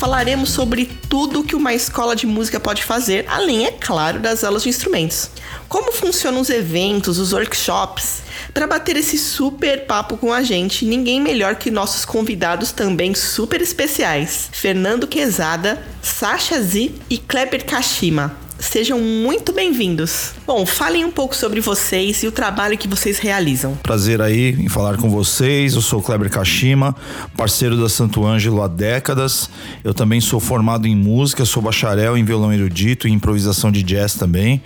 falaremos sobre tudo que uma escola de música pode fazer, além, é claro, das aulas de instrumentos. Como funcionam os eventos, os workshops? Para bater esse super papo com a gente, ninguém melhor que nossos convidados também super especiais: Fernando Quezada, Sasha Z e Kleber Kashima. Sejam muito bem-vindos. Bom, falem um pouco sobre vocês e o trabalho que vocês realizam. Prazer aí em falar com vocês. Eu sou Kleber Kashima, parceiro da Santo Ângelo há décadas. Eu também sou formado em música, sou bacharel em violão erudito e improvisação de jazz também.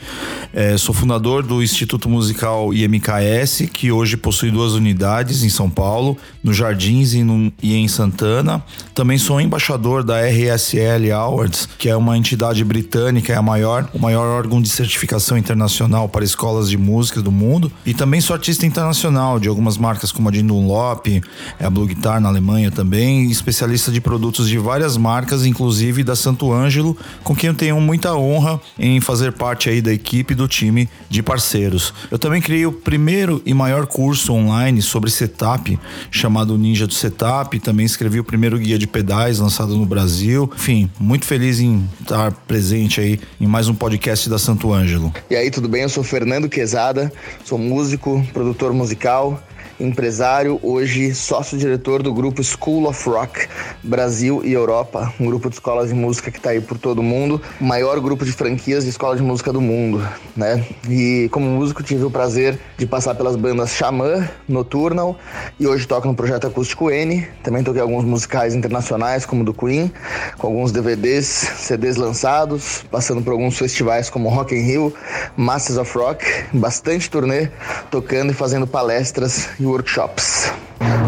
É, sou fundador do Instituto Musical IMKS, que hoje possui duas unidades em São Paulo, no Jardins e, no, e em Santana. Também sou embaixador da RSL Awards, que é uma entidade britânica, é a maior o maior órgão de certificação internacional para escolas de música do mundo. E também sou artista internacional de algumas marcas como a de Dunlop, a Blue Guitar na Alemanha também, especialista de produtos de várias marcas, inclusive da Santo Ângelo, com quem eu tenho muita honra em fazer parte aí da equipe do time de parceiros. Eu também criei o primeiro e maior curso online sobre setup, chamado Ninja do Setup, também escrevi o primeiro guia de pedais lançado no Brasil. Enfim, muito feliz em estar presente aí em mais um um podcast da Santo Ângelo. E aí, tudo bem? Eu sou Fernando Quezada, sou músico, produtor musical empresário, hoje sócio-diretor do grupo School of Rock Brasil e Europa, um grupo de escolas de música que está aí por todo o mundo, o maior grupo de franquias de escola de música do mundo, né? E como músico tive o prazer de passar pelas bandas Xamã, Nocturnal e hoje toco no projeto Acústico N. Também toquei alguns musicais internacionais como do Queen, com alguns DVDs, CDs lançados, passando por alguns festivais como Rock in Rio, Masters of Rock, bastante turnê, tocando e fazendo palestras workshops.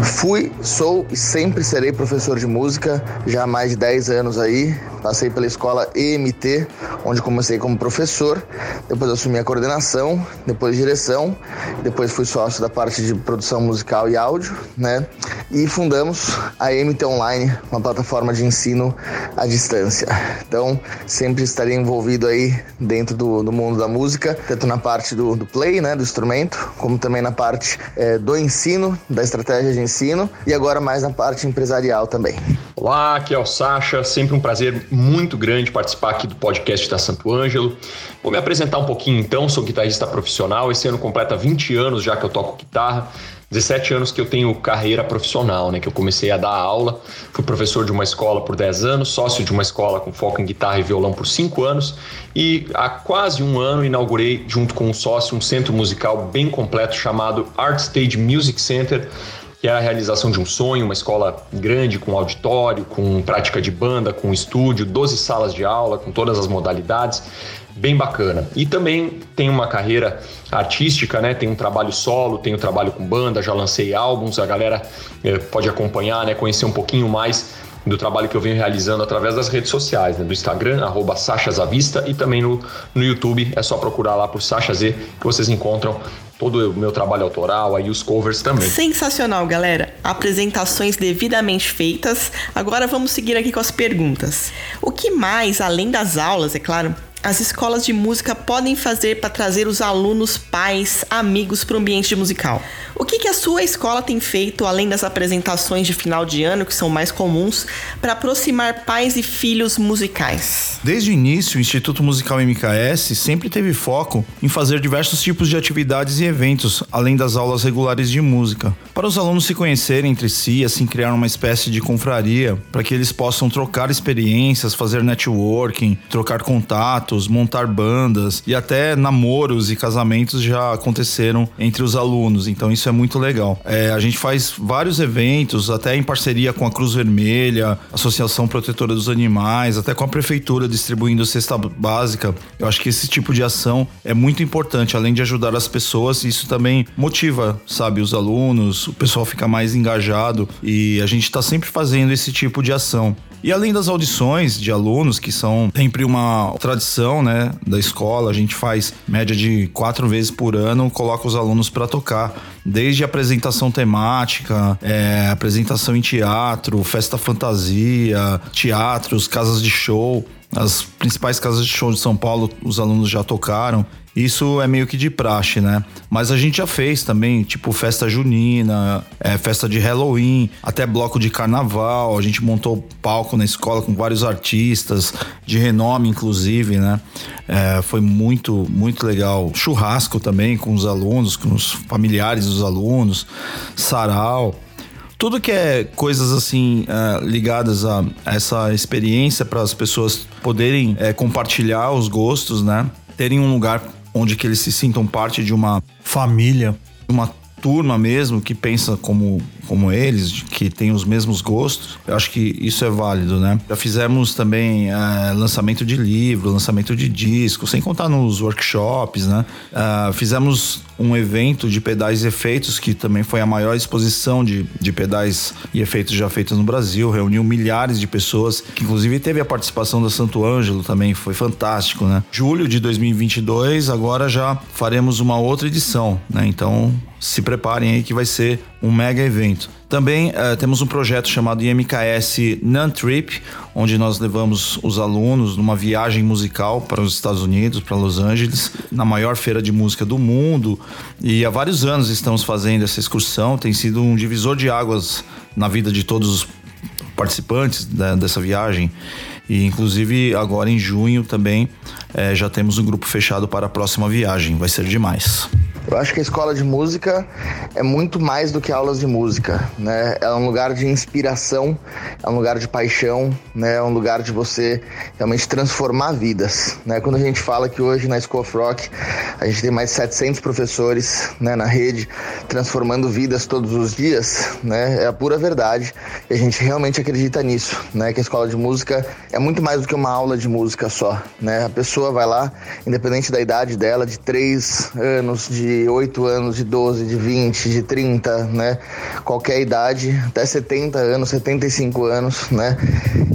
Fui, sou e sempre serei professor de música, já há mais de 10 anos aí. Passei pela escola EMT, onde comecei como professor, depois assumi a coordenação, depois direção, depois fui sócio da parte de produção musical e áudio, né? E fundamos a EMT Online, uma plataforma de ensino à distância. Então, sempre estarei envolvido aí dentro do, do mundo da música, tanto na parte do, do play, né, do instrumento, como também na parte é, do ensino, da estratégia de ensino e agora mais na parte empresarial também. Olá, aqui é o Sasha, sempre um prazer muito grande participar aqui do podcast da Santo Ângelo. Vou me apresentar um pouquinho então, sou guitarrista profissional, esse ano completa 20 anos já que eu toco guitarra. 17 anos que eu tenho carreira profissional, né? Que eu comecei a dar aula, fui professor de uma escola por 10 anos, sócio de uma escola com foco em guitarra e violão por 5 anos e há quase um ano inaugurei, junto com um sócio, um centro musical bem completo chamado Art Stage Music Center, que é a realização de um sonho, uma escola grande com auditório, com prática de banda, com estúdio, 12 salas de aula, com todas as modalidades bem bacana. E também tem uma carreira artística, né? Tem um trabalho solo, tem um trabalho com banda, já lancei álbuns, a galera eh, pode acompanhar, né? Conhecer um pouquinho mais do trabalho que eu venho realizando através das redes sociais, né? do Instagram, arroba Sachazavista e também no, no YouTube, é só procurar lá por Sacha Z que vocês encontram todo o meu trabalho autoral, aí os covers também. Sensacional, galera. Apresentações devidamente feitas. Agora vamos seguir aqui com as perguntas. O que mais, além das aulas, é claro, as escolas de música podem fazer para trazer os alunos, pais, amigos para o ambiente musical? O que, que a sua escola tem feito, além das apresentações de final de ano, que são mais comuns, para aproximar pais e filhos musicais? Desde o início, o Instituto Musical MKS sempre teve foco em fazer diversos tipos de atividades e eventos, além das aulas regulares de música, para os alunos se conhecerem entre si, assim criar uma espécie de confraria, para que eles possam trocar experiências, fazer networking, trocar contatos, montar bandas e até namoros e casamentos já aconteceram entre os alunos. Então isso é muito legal. É, a gente faz vários eventos, até em parceria com a Cruz Vermelha, Associação Protetora dos Animais, até com a Prefeitura distribuindo cesta básica. Eu acho que esse tipo de ação é muito importante, além de ajudar as pessoas, isso também motiva, sabe, os alunos, o pessoal fica mais engajado e a gente está sempre fazendo esse tipo de ação. E além das audições de alunos, que são sempre uma tradição né, da escola. A gente faz média de quatro vezes por ano, coloca os alunos para tocar, desde apresentação temática, é, apresentação em teatro, festa fantasia, teatros, casas de show. As principais casas de show de São Paulo, os alunos já tocaram. Isso é meio que de praxe, né? Mas a gente já fez também, tipo festa junina, é, festa de Halloween, até bloco de carnaval. A gente montou palco na escola com vários artistas, de renome, inclusive, né? É, foi muito, muito legal. Churrasco também com os alunos, com os familiares dos alunos, sarau tudo que é coisas assim uh, ligadas a essa experiência para as pessoas poderem uh, compartilhar os gostos, né? Terem um lugar onde que eles se sintam parte de uma família, uma turma mesmo que pensa como, como eles, que tem os mesmos gostos, eu acho que isso é válido, né? Já fizemos também é, lançamento de livro, lançamento de disco, sem contar nos workshops, né? Uh, fizemos um evento de pedais e efeitos, que também foi a maior exposição de, de pedais e efeitos já feitos no Brasil, reuniu milhares de pessoas, que inclusive teve a participação da Santo Ângelo também, foi fantástico, né? Julho de 2022, agora já faremos uma outra edição, né? Então se preparem aí que vai ser um mega evento. Também uh, temos um projeto chamado IMKS Nan Trip, onde nós levamos os alunos numa viagem musical para os Estados Unidos, para Los Angeles, na maior feira de música do mundo. E há vários anos estamos fazendo essa excursão, tem sido um divisor de águas na vida de todos os participantes dessa viagem. E inclusive agora em junho também é, já temos um grupo fechado para a próxima viagem. Vai ser demais. Eu acho que a escola de música é muito mais do que aulas de música, né? É um lugar de inspiração, é um lugar de paixão, né? É um lugar de você realmente transformar vidas, né? Quando a gente fala que hoje na School of Rock a gente tem mais de 700 professores, né, na rede, transformando vidas todos os dias, né? É a pura verdade. E a gente realmente acredita nisso, né? Que a escola de música é muito mais do que uma aula de música só, né? A pessoa vai lá, independente da idade dela, de 3 anos, de 8 anos, de 12, de 20, de 30, né? Qualquer idade, até 70 anos, 75 anos, né?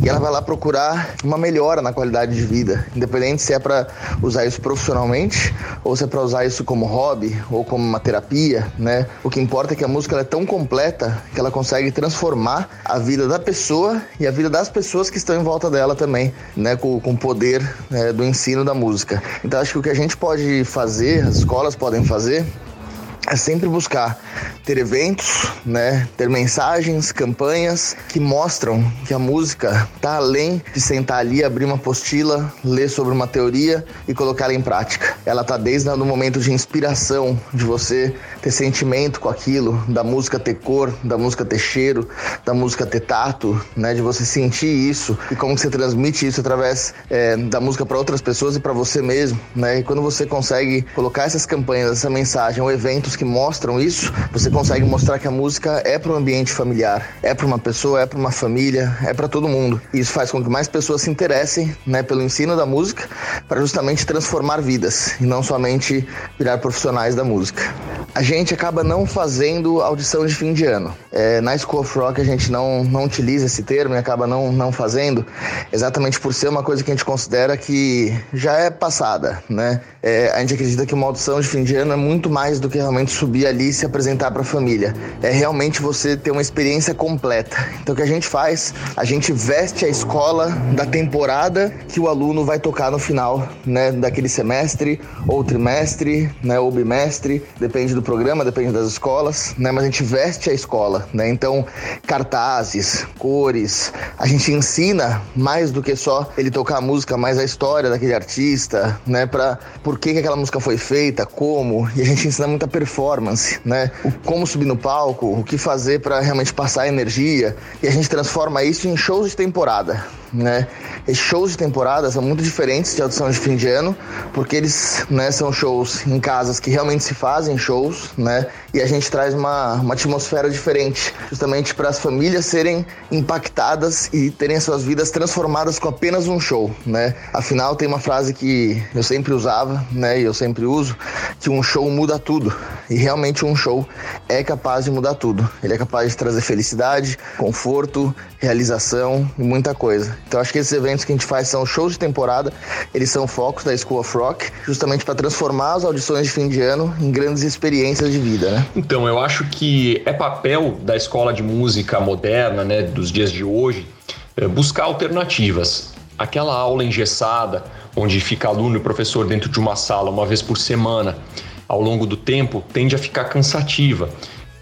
E ela vai lá procurar uma melhora na qualidade de vida, independente se é para usar isso profissionalmente ou se é para usar isso como hobby ou como uma terapia, né? O que importa é que a música é tão completa que ela consegue transformar a vida da pessoa e a vida das pessoas que estão em volta dela também, né? Com, com o poder né, do ensino da música. Então acho que o que a gente pode fazer, as escolas podem fazer fazer é sempre buscar ter eventos, né, ter mensagens, campanhas que mostram que a música está além de sentar ali, abrir uma apostila, ler sobre uma teoria e colocá-la em prática. Ela está desde o momento de inspiração, de você ter sentimento com aquilo, da música ter cor, da música ter cheiro, da música ter tato, né, de você sentir isso e como você transmite isso através é, da música para outras pessoas e para você mesmo, né? E quando você consegue colocar essas campanhas, essa mensagem ou que mostram isso, você consegue mostrar que a música é para um ambiente familiar, é para uma pessoa, é para uma família, é para todo mundo. E isso faz com que mais pessoas se interessem, né, pelo ensino da música, para justamente transformar vidas e não somente virar profissionais da música. A gente acaba não fazendo audição de fim de ano. É, na School of Rock a gente não, não utiliza esse termo e acaba não, não fazendo, exatamente por ser uma coisa que a gente considera que já é passada, né? É, a gente acredita que uma audição de fim de ano é muito mais do que realmente subir ali e se apresentar para a família. É realmente você ter uma experiência completa. Então o que a gente faz? A gente veste a escola da temporada que o aluno vai tocar no final, né, daquele semestre ou trimestre, né, ou bimestre, depende do programa, depende das escolas, né, mas a gente veste a escola, né? Então, cartazes, cores, a gente ensina mais do que só ele tocar a música, mais a história daquele artista, né, para por que, que aquela música foi feita, como, e a gente ensina muita performance, né? O, como subir no palco, o que fazer para realmente passar energia, e a gente transforma isso em shows de temporada, né? Esses shows de temporada são muito diferentes de audição de fim de ano, porque eles né, são shows em casas que realmente se fazem shows, né? E a gente traz uma, uma atmosfera diferente, justamente para as famílias serem impactadas e terem suas vidas transformadas com apenas um show, né? Afinal, tem uma frase que eu sempre usava, né? E eu sempre uso, que um show muda tudo. E realmente um show é capaz de mudar tudo. Ele é capaz de trazer felicidade, conforto, realização e muita coisa. Então acho que esses eventos que a gente faz são shows de temporada, eles são focos da School of Rock, justamente para transformar as audições de fim de ano em grandes experiências de vida, né? Então, eu acho que é papel da escola de música moderna, né, dos dias de hoje, é, buscar alternativas. Aquela aula engessada, onde fica aluno e professor dentro de uma sala uma vez por semana, ao longo do tempo, tende a ficar cansativa.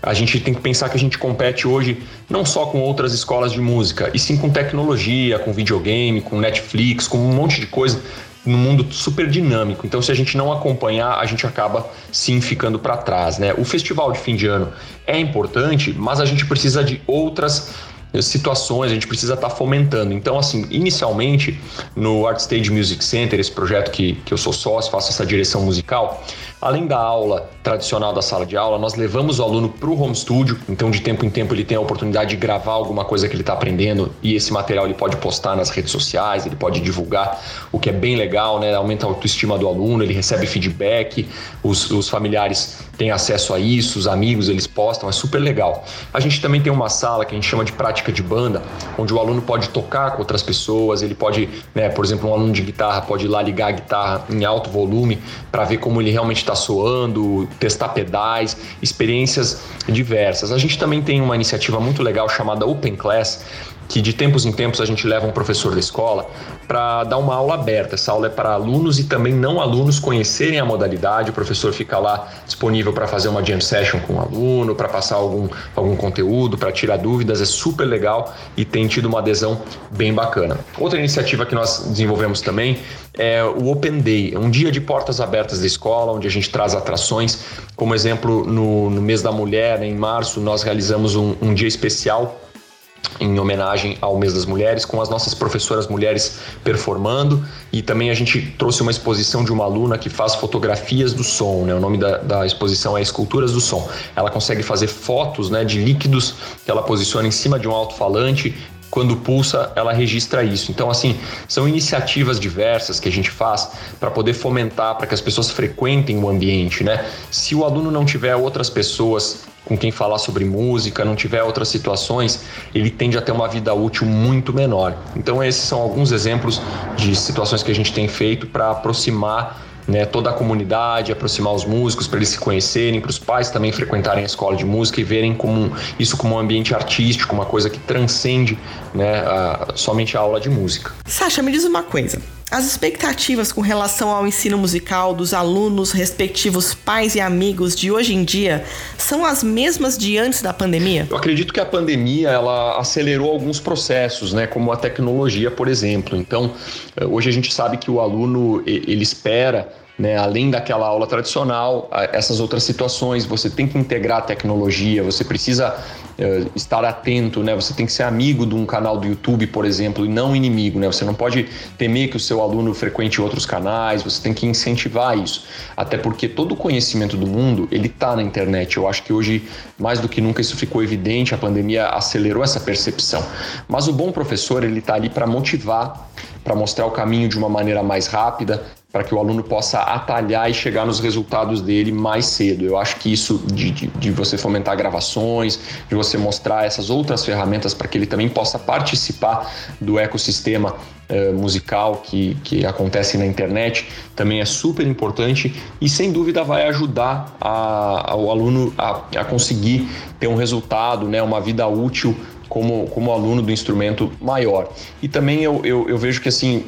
A gente tem que pensar que a gente compete hoje não só com outras escolas de música, e sim com tecnologia, com videogame, com Netflix, com um monte de coisa no mundo super dinâmico. Então, se a gente não acompanhar, a gente acaba sim ficando para trás, né? O festival de fim de ano é importante, mas a gente precisa de outras situações, a gente precisa estar tá fomentando. Então, assim, inicialmente no Art Stage Music Center, esse projeto que, que eu sou sócio, faço essa direção musical, além da aula tradicional da sala de aula, nós levamos o aluno para o home studio, então de tempo em tempo ele tem a oportunidade de gravar alguma coisa que ele está aprendendo e esse material ele pode postar nas redes sociais, ele pode divulgar, o que é bem legal, né? Aumenta a autoestima do aluno, ele recebe feedback, os, os familiares têm acesso a isso, os amigos eles postam, é super legal. A gente também tem uma sala que a gente chama de prática de banda, onde o aluno pode tocar com outras pessoas, ele pode, né, por exemplo, um aluno de guitarra pode ir lá ligar a guitarra em alto volume para ver como ele realmente está soando, testar pedais, experiências diversas. A gente também tem uma iniciativa muito legal chamada Open Class, que de tempos em tempos a gente leva um professor da escola para dar uma aula aberta. Essa aula é para alunos e também não alunos conhecerem a modalidade. O professor fica lá disponível para fazer uma jam session com o aluno, para passar algum, algum conteúdo, para tirar dúvidas. É super legal e tem tido uma adesão bem bacana. Outra iniciativa que nós desenvolvemos também é o Open Day, um dia de portas abertas da escola, onde a gente traz atrações. Como exemplo, no, no mês da mulher, né, em março, nós realizamos um, um dia especial em homenagem ao mês das mulheres, com as nossas professoras mulheres performando e também a gente trouxe uma exposição de uma aluna que faz fotografias do som, né? O nome da, da exposição é Esculturas do Som. Ela consegue fazer fotos, né, de líquidos que ela posiciona em cima de um alto-falante quando pulsa, ela registra isso. Então, assim, são iniciativas diversas que a gente faz para poder fomentar, para que as pessoas frequentem o ambiente, né? Se o aluno não tiver outras pessoas com quem falar sobre música, não tiver outras situações, ele tende a ter uma vida útil muito menor. Então, esses são alguns exemplos de situações que a gente tem feito para aproximar né, toda a comunidade, aproximar os músicos para eles se conhecerem, para os pais também frequentarem a escola de música e verem como isso como um ambiente artístico, uma coisa que transcende né, a, somente a aula de música. Sasha, me diz uma coisa. As expectativas com relação ao ensino musical dos alunos, respectivos pais e amigos de hoje em dia, são as mesmas de antes da pandemia? Eu acredito que a pandemia ela acelerou alguns processos, né, como a tecnologia, por exemplo. Então, eh, hoje a gente sabe que o aluno ele espera né? Além daquela aula tradicional, essas outras situações, você tem que integrar a tecnologia, você precisa estar atento, né? Você tem que ser amigo de um canal do YouTube, por exemplo, e não inimigo, né? Você não pode temer que o seu aluno frequente outros canais, você tem que incentivar isso. Até porque todo o conhecimento do mundo, ele está na internet. Eu acho que hoje, mais do que nunca, isso ficou evidente, a pandemia acelerou essa percepção. Mas o bom professor, ele está ali para motivar, para mostrar o caminho de uma maneira mais rápida, para que o aluno possa atalhar e chegar nos resultados dele mais cedo. Eu acho que isso de, de, de você fomentar gravações, de você mostrar essas outras ferramentas para que ele também possa participar do ecossistema uh, musical que, que acontece na internet, também é super importante e sem dúvida vai ajudar a, aluno a, a conseguir ter um resultado, né, uma vida útil como, como aluno do instrumento maior. E também eu, eu, eu vejo que assim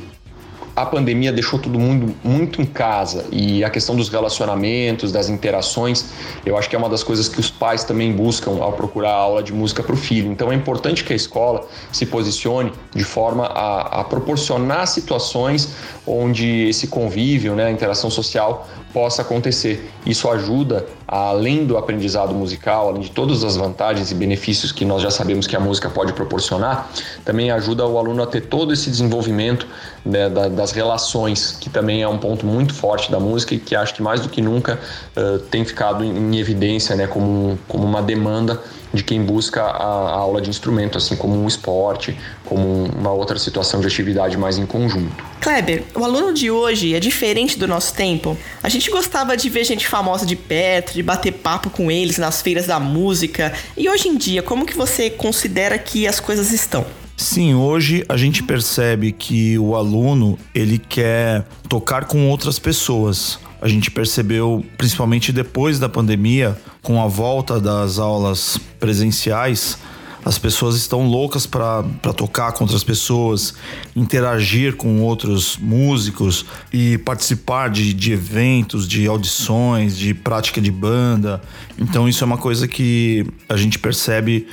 a pandemia deixou todo mundo muito em casa e a questão dos relacionamentos, das interações, eu acho que é uma das coisas que os pais também buscam ao procurar aula de música para o filho. Então é importante que a escola se posicione de forma a, a proporcionar situações onde esse convívio, né, a interação social possa acontecer. Isso ajuda, além do aprendizado musical, além de todas as vantagens e benefícios que nós já sabemos que a música pode proporcionar, também ajuda o aluno a ter todo esse desenvolvimento né, da, das relações, que também é um ponto muito forte da música e que acho que mais do que nunca uh, tem ficado em, em evidência né, como, como uma demanda de quem busca a, a aula de instrumento, assim como um esporte, como uma outra situação de atividade mais em conjunto. Kleber, o aluno de hoje é diferente do nosso tempo. A gente gostava de ver gente famosa de perto, de bater papo com eles nas feiras da música. E hoje em dia, como que você considera que as coisas estão? Sim, hoje a gente percebe que o aluno ele quer tocar com outras pessoas. A gente percebeu, principalmente depois da pandemia, com a volta das aulas presenciais, as pessoas estão loucas para tocar com outras pessoas, interagir com outros músicos e participar de, de eventos, de audições, de prática de banda. Então isso é uma coisa que a gente percebe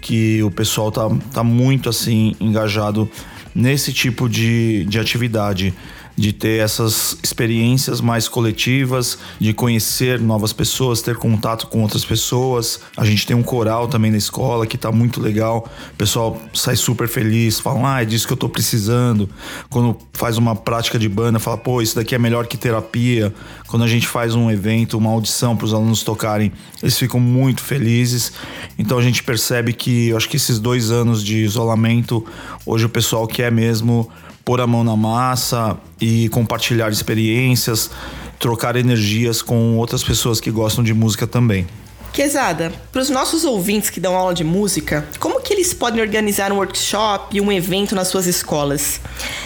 que o pessoal tá, tá muito assim engajado nesse tipo de, de atividade de ter essas experiências mais coletivas, de conhecer novas pessoas, ter contato com outras pessoas. A gente tem um coral também na escola que tá muito legal. O pessoal sai super feliz, fala, ah, é disso que eu tô precisando. Quando faz uma prática de banda, fala, pô, isso daqui é melhor que terapia. Quando a gente faz um evento, uma audição para os alunos tocarem, eles ficam muito felizes. Então a gente percebe que, eu acho que esses dois anos de isolamento, hoje o pessoal quer mesmo pôr a mão na massa e compartilhar experiências, trocar energias com outras pessoas que gostam de música também. Quesada, para os nossos ouvintes que dão aula de música, como que eles podem organizar um workshop um evento nas suas escolas?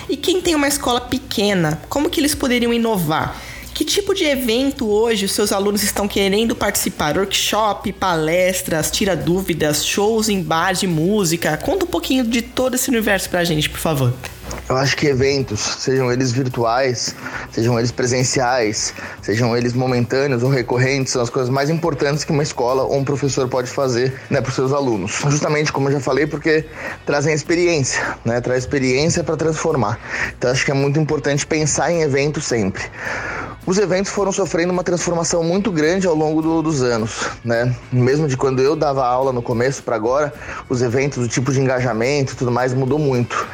E quem tem uma escola pequena, como que eles poderiam inovar? Que tipo de evento hoje os seus alunos estão querendo participar? Workshop, palestras, tira dúvidas, shows em bar de música? Conta um pouquinho de todo esse universo pra gente, por favor. Eu acho que eventos, sejam eles virtuais, sejam eles presenciais, sejam eles momentâneos ou recorrentes, são as coisas mais importantes que uma escola ou um professor pode fazer né, para os seus alunos. Justamente como eu já falei, porque trazem experiência, né, traz experiência para transformar. Então acho que é muito importante pensar em eventos sempre os eventos foram sofrendo uma transformação muito grande ao longo do, dos anos, né? Mesmo de quando eu dava aula no começo para agora, os eventos, o tipo de engajamento tudo mais mudou muito.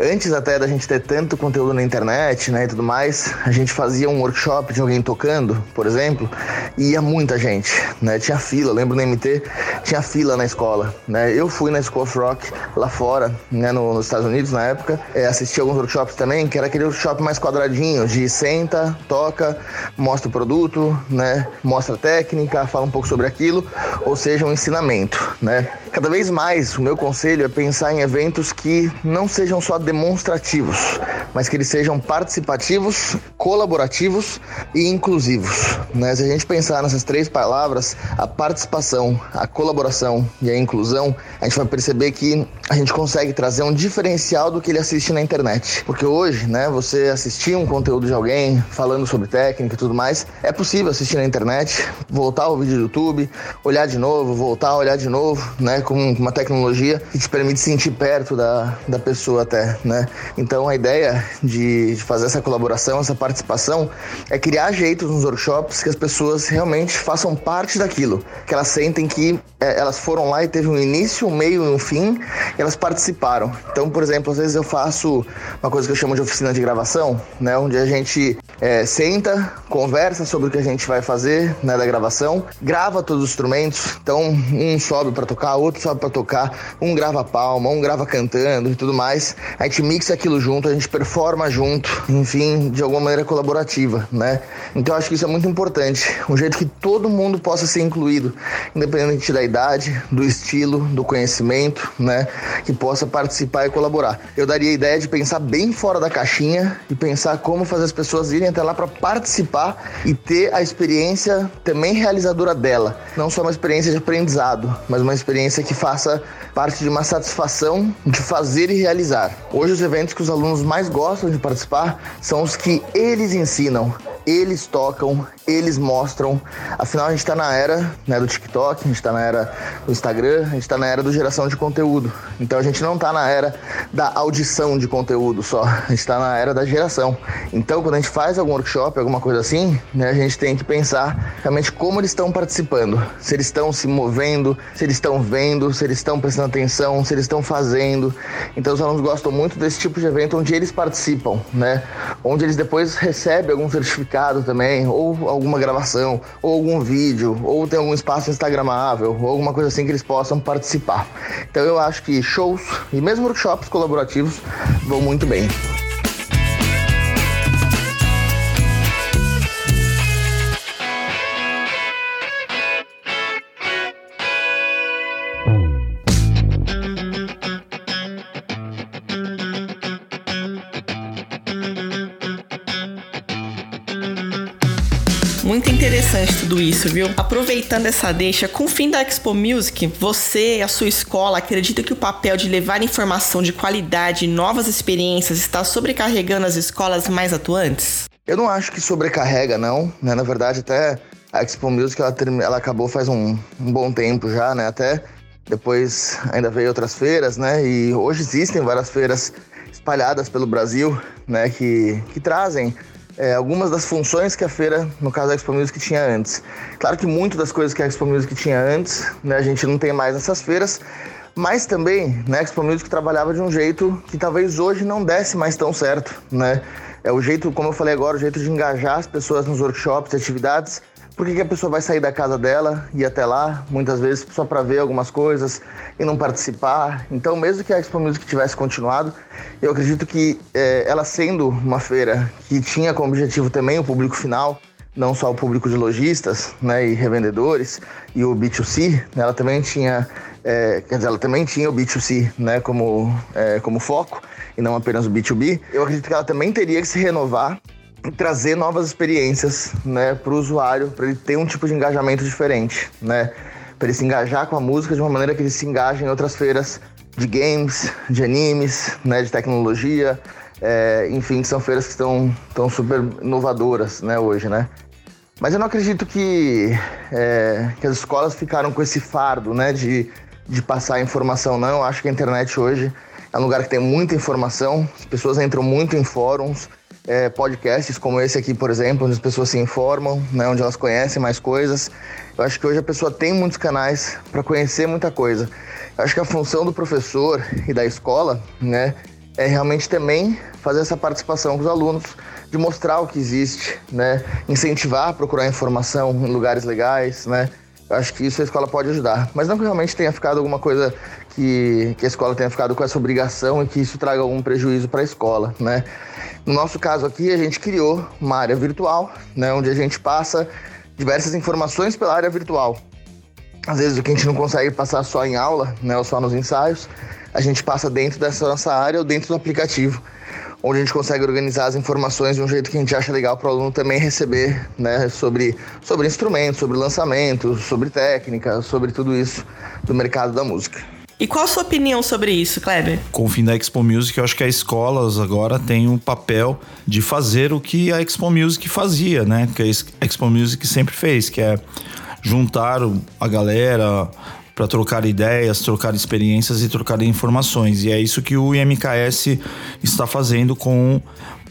Antes até da gente ter tanto conteúdo na internet, né, e tudo mais, a gente fazia um workshop de alguém tocando, por exemplo, e ia muita gente, né? Tinha fila, lembro no MT, tinha fila na escola, né? Eu fui na School of Rock lá fora, né, no, nos Estados Unidos na época, é, assisti alguns workshops também, que era aquele workshop mais quadradinho, de senta, toca, mostra o produto, né? Mostra a técnica, fala um pouco sobre aquilo, ou seja, um ensinamento, né? Cada vez mais, o meu conselho é pensar em eventos que não sejam só demonstrativos, mas que eles sejam participativos, colaborativos e inclusivos. Né? Se a gente pensar nessas três palavras, a participação, a colaboração e a inclusão, a gente vai perceber que a gente consegue trazer um diferencial do que ele assiste na internet. Porque hoje, né, você assistir um conteúdo de alguém falando sobre técnica e tudo mais, é possível assistir na internet, voltar ao vídeo do YouTube, olhar de novo, voltar, olhar de novo, né? com uma tecnologia que te permite sentir perto da, da pessoa até, né? Então a ideia de, de fazer essa colaboração, essa participação, é criar jeitos nos workshops que as pessoas realmente façam parte daquilo, que elas sentem que é, elas foram lá e teve um início, um meio e um fim, e elas participaram. Então, por exemplo, às vezes eu faço uma coisa que eu chamo de oficina de gravação, né? Onde a gente é, senta, conversa sobre o que a gente vai fazer né, da gravação, grava todos os instrumentos, então um sobe para tocar, outro sobe para tocar, um grava palma, um grava cantando e tudo mais. A gente mixa aquilo junto, a gente performa junto, enfim, de alguma maneira colaborativa, né? Então acho que isso é muito importante, um jeito que todo mundo possa ser incluído, independente da idade, do estilo, do conhecimento, né? Que possa participar e colaborar. Eu daria a ideia de pensar bem fora da caixinha e pensar como fazer as pessoas irem até lá para participar e ter a experiência também realizadora dela, não só uma experiência de aprendizado, mas uma experiência que faça parte de uma satisfação de fazer e realizar. Hoje os eventos que os alunos mais gostam de participar são os que eles ensinam, eles tocam, eles mostram. Afinal, a gente está na era né, do TikTok, a gente está na era do Instagram, a gente está na era do geração de conteúdo. Então a gente não está na era da audição de conteúdo só, a gente está na era da geração. Então, quando a gente faz algum workshop, alguma coisa assim, né, a gente tem que pensar realmente como eles estão participando, se eles estão se movendo, se eles estão vendo, se eles estão prestando atenção, se eles estão fazendo. Então, os alunos gostam muito desse tipo de evento onde eles participam, né? Onde eles depois recebem algum certificado também, ou alguma gravação, ou algum vídeo, ou tem algum espaço instagramável, ou alguma coisa assim que eles possam participar. Então eu acho que shows e mesmo workshops colaborativos vão muito bem. Interessante tudo isso, viu? Aproveitando essa deixa, com o fim da Expo Music, você e a sua escola acreditam que o papel de levar informação de qualidade e novas experiências está sobrecarregando as escolas mais atuantes? Eu não acho que sobrecarrega, não. Né? Na verdade, até a Expo Music ela, ela acabou faz um, um bom tempo já, né? Até depois ainda veio outras feiras, né? E hoje existem várias feiras espalhadas pelo Brasil, né? Que, que trazem é, algumas das funções que a feira, no caso da Expo Music, tinha antes. Claro que muitas das coisas que a Expo Music tinha antes, né? A gente não tem mais nessas feiras, mas também, né? A Expo Music trabalhava de um jeito que talvez hoje não desse mais tão certo, né? É o jeito, como eu falei agora, o jeito de engajar as pessoas nos workshops, atividades, por que, que a pessoa vai sair da casa dela e até lá, muitas vezes só para ver algumas coisas e não participar? Então, mesmo que a Expo Music tivesse continuado, eu acredito que é, ela sendo uma feira que tinha como objetivo também o público final, não só o público de lojistas né, e revendedores e o B2C, né, ela também tinha, é, quer dizer, ela também tinha o B2C né, como, é, como foco e não apenas o B2B. Eu acredito que ela também teria que se renovar trazer novas experiências, né, para o usuário, para ele ter um tipo de engajamento diferente, né, para ele se engajar com a música de uma maneira que ele se engaje em outras feiras de games, de animes, né, de tecnologia, é, enfim, são feiras que estão tão super inovadoras, né, hoje, né. Mas eu não acredito que, é, que as escolas ficaram com esse fardo, né, de, de passar informação, não. Eu acho que a internet hoje é um lugar que tem muita informação, as pessoas entram muito em fóruns, é, podcasts como esse aqui, por exemplo, onde as pessoas se informam, né, onde elas conhecem mais coisas. Eu acho que hoje a pessoa tem muitos canais para conhecer muita coisa. Eu acho que a função do professor e da escola, né, é realmente também fazer essa participação com os alunos, de mostrar o que existe, né, incentivar a procurar informação em lugares legais, né. Eu acho que isso a escola pode ajudar. Mas não que realmente tenha ficado alguma coisa que, que a escola tenha ficado com essa obrigação e que isso traga algum prejuízo para a escola, né? No nosso caso aqui, a gente criou uma área virtual, né, onde a gente passa diversas informações pela área virtual. Às vezes o que a gente não consegue passar só em aula, né, ou só nos ensaios, a gente passa dentro dessa nossa área ou dentro do aplicativo, onde a gente consegue organizar as informações de um jeito que a gente acha legal para o aluno também receber, né, sobre, sobre instrumentos, sobre lançamentos, sobre técnica, sobre tudo isso do mercado da música. E qual a sua opinião sobre isso, Kleber? Com o fim da Expo Music, eu acho que as escolas agora têm um papel de fazer o que a Expo Music fazia, né? Que a Expo Music sempre fez, que é juntar a galera para trocar ideias, trocar experiências e trocar informações. E é isso que o IMKS está fazendo com,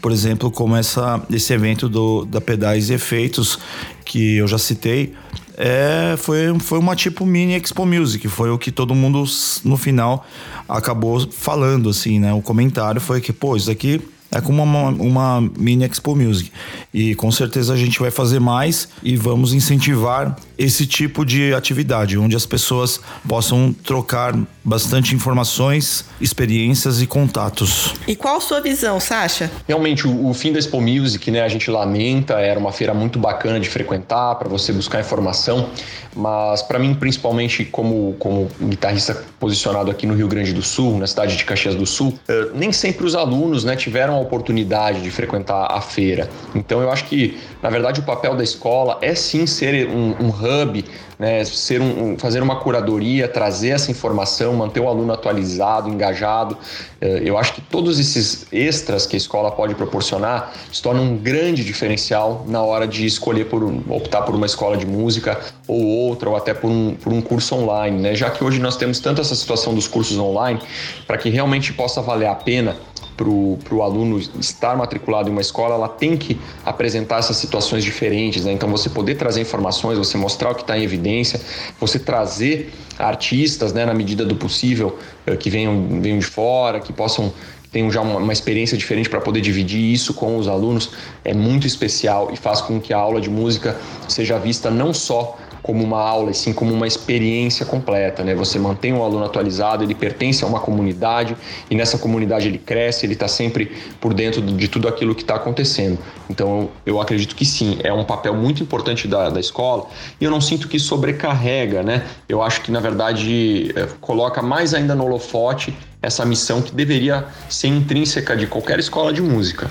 por exemplo, como essa, esse evento do, da Pedais e Efeitos, que eu já citei, é, foi, foi uma tipo mini Expo Music. Foi o que todo mundo no final acabou falando, assim, né? O comentário foi que, pô, isso aqui é como uma, uma mini Expo Music. E com certeza a gente vai fazer mais e vamos incentivar esse tipo de atividade, onde as pessoas possam trocar bastante informações, experiências e contatos. E qual a sua visão, Sasha? Realmente, o, o fim da Expo Music, né, a gente lamenta, era uma feira muito bacana de frequentar, para você buscar informação, mas para mim, principalmente como, como guitarrista posicionado aqui no Rio Grande do Sul, na cidade de Caxias do Sul, eh, nem sempre os alunos né, tiveram a oportunidade de frequentar a feira. Então, eu acho que, na verdade, o papel da escola é sim ser um, um hub, né, ser um, fazer uma curadoria, trazer essa informação, manter o aluno atualizado, engajado. Eh, eu acho que todos esses extras que a escola pode proporcionar se tornam um grande diferencial na hora de escolher por optar por uma escola de música ou outra, ou até por um, por um curso online, né? Já que hoje nós temos tanto essa situação dos cursos online, para que realmente possa valer a pena para o aluno estar matriculado em uma escola, ela tem que apresentar essas situações diferentes. Né? Então, você poder trazer informações, você mostrar o que está em evidência, você trazer artistas, né, na medida do possível, eh, que venham, venham de fora, que possam tenham já uma, uma experiência diferente para poder dividir isso com os alunos, é muito especial e faz com que a aula de música seja vista não só como uma aula, e sim como uma experiência completa, né? Você mantém o aluno atualizado, ele pertence a uma comunidade e nessa comunidade ele cresce, ele está sempre por dentro de tudo aquilo que está acontecendo. Então eu acredito que sim, é um papel muito importante da, da escola e eu não sinto que sobrecarrega, né? Eu acho que na verdade é, coloca mais ainda no holofote essa missão que deveria ser intrínseca de qualquer escola de música.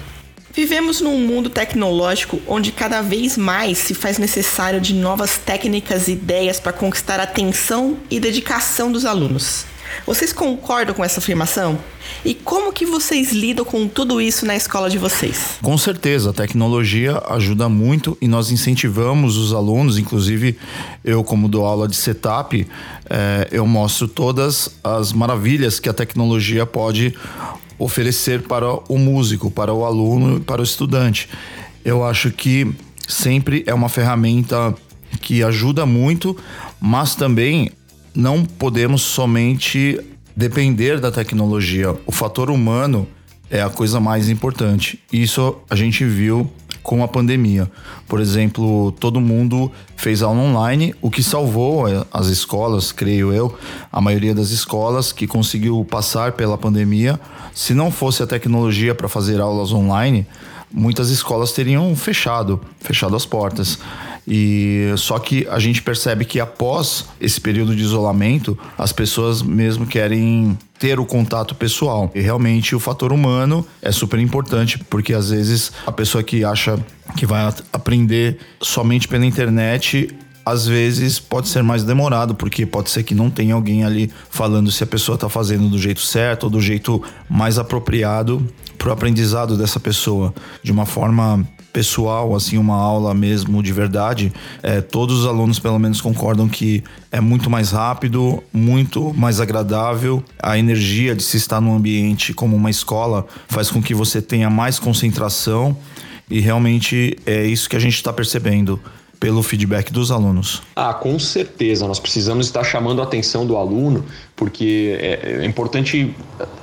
Vivemos num mundo tecnológico onde cada vez mais se faz necessário de novas técnicas e ideias para conquistar a atenção e dedicação dos alunos. Vocês concordam com essa afirmação? E como que vocês lidam com tudo isso na escola de vocês? Com certeza, a tecnologia ajuda muito e nós incentivamos os alunos, inclusive eu como dou aula de setup, é, eu mostro todas as maravilhas que a tecnologia pode oferecer para o músico, para o aluno, para o estudante. Eu acho que sempre é uma ferramenta que ajuda muito, mas também não podemos somente depender da tecnologia. O fator humano é a coisa mais importante. Isso a gente viu com a pandemia. Por exemplo, todo mundo fez aula online, o que salvou é, as escolas, creio eu, a maioria das escolas que conseguiu passar pela pandemia. Se não fosse a tecnologia para fazer aulas online, muitas escolas teriam fechado, fechado as portas. E só que a gente percebe que após esse período de isolamento, as pessoas mesmo querem ter o contato pessoal. E realmente o fator humano é super importante, porque às vezes a pessoa que acha que vai aprender somente pela internet às vezes pode ser mais demorado, porque pode ser que não tenha alguém ali falando se a pessoa está fazendo do jeito certo ou do jeito mais apropriado para o aprendizado dessa pessoa. De uma forma pessoal, assim, uma aula mesmo de verdade, é, todos os alunos pelo menos concordam que é muito mais rápido, muito mais agradável. A energia de se estar num ambiente como uma escola faz com que você tenha mais concentração e realmente é isso que a gente está percebendo pelo feedback dos alunos? Ah, com certeza. Nós precisamos estar chamando a atenção do aluno, porque é, é importante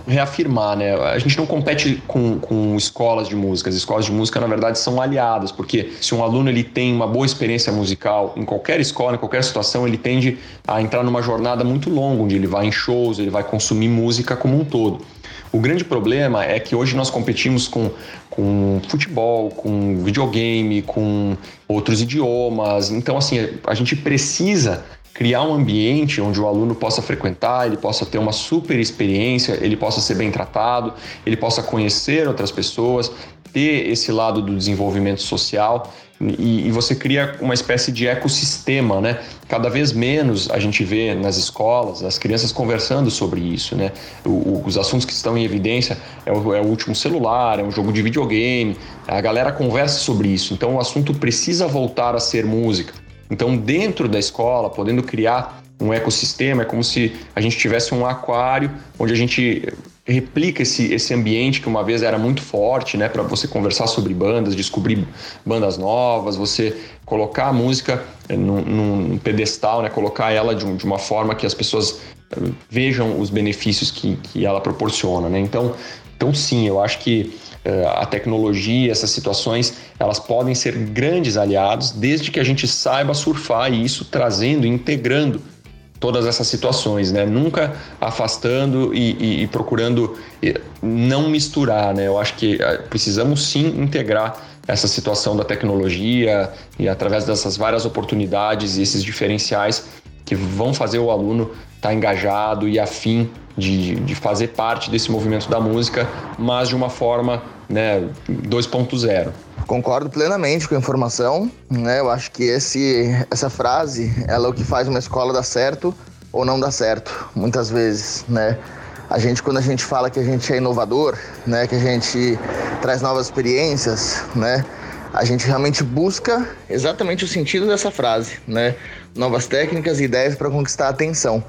reafirmar, né? A gente não compete com, com escolas de música. As escolas de música, na verdade, são aliadas, porque se um aluno ele tem uma boa experiência musical em qualquer escola, em qualquer situação, ele tende a entrar numa jornada muito longa, onde ele vai em shows, ele vai consumir música como um todo. O grande problema é que hoje nós competimos com, com futebol, com videogame, com outros idiomas. Então, assim, a gente precisa criar um ambiente onde o aluno possa frequentar, ele possa ter uma super experiência, ele possa ser bem tratado, ele possa conhecer outras pessoas, ter esse lado do desenvolvimento social e, e, você cria uma espécie de ecossistema, né? Cada vez menos a gente vê nas escolas as crianças conversando sobre isso, né? O, os assuntos que estão em evidência é o, é o, último celular, é um jogo de videogame, a galera conversa sobre isso. Então o assunto precisa voltar a ser música. Então dentro da escola, podendo criar um ecossistema, é como se a gente tivesse um aquário onde a gente replica esse, esse ambiente que uma vez era muito forte, né, para você conversar sobre bandas, descobrir bandas novas, você colocar a música eh, num, num pedestal, né, colocar ela de, um, de, uma forma que as pessoas eh, vejam os benefícios que, que ela proporciona, né? Então, então sim, eu acho que uh, a tecnologia, essas situações, elas podem ser grandes aliados, desde que a gente saiba surfar isso, trazendo, integrando todas essas situações, né? Nunca afastando e, e, e, procurando não misturar, né? Eu acho que eh, precisamos sim integrar essa situação da tecnologia e através dessas várias oportunidades e esses diferenciais que vão fazer o aluno estar tá engajado e afim de, de fazer parte desse movimento da música, mas de uma forma né, 2.0. Concordo plenamente com a informação, né? Eu acho que esse, essa frase, ela é o que faz uma escola dar certo ou não dar certo, muitas vezes, né? A gente, quando a gente fala que a gente é inovador, né? Que a gente traz novas experiências, né? A gente realmente busca exatamente o sentido dessa frase, né? Novas técnicas e ideias para conquistar a atenção.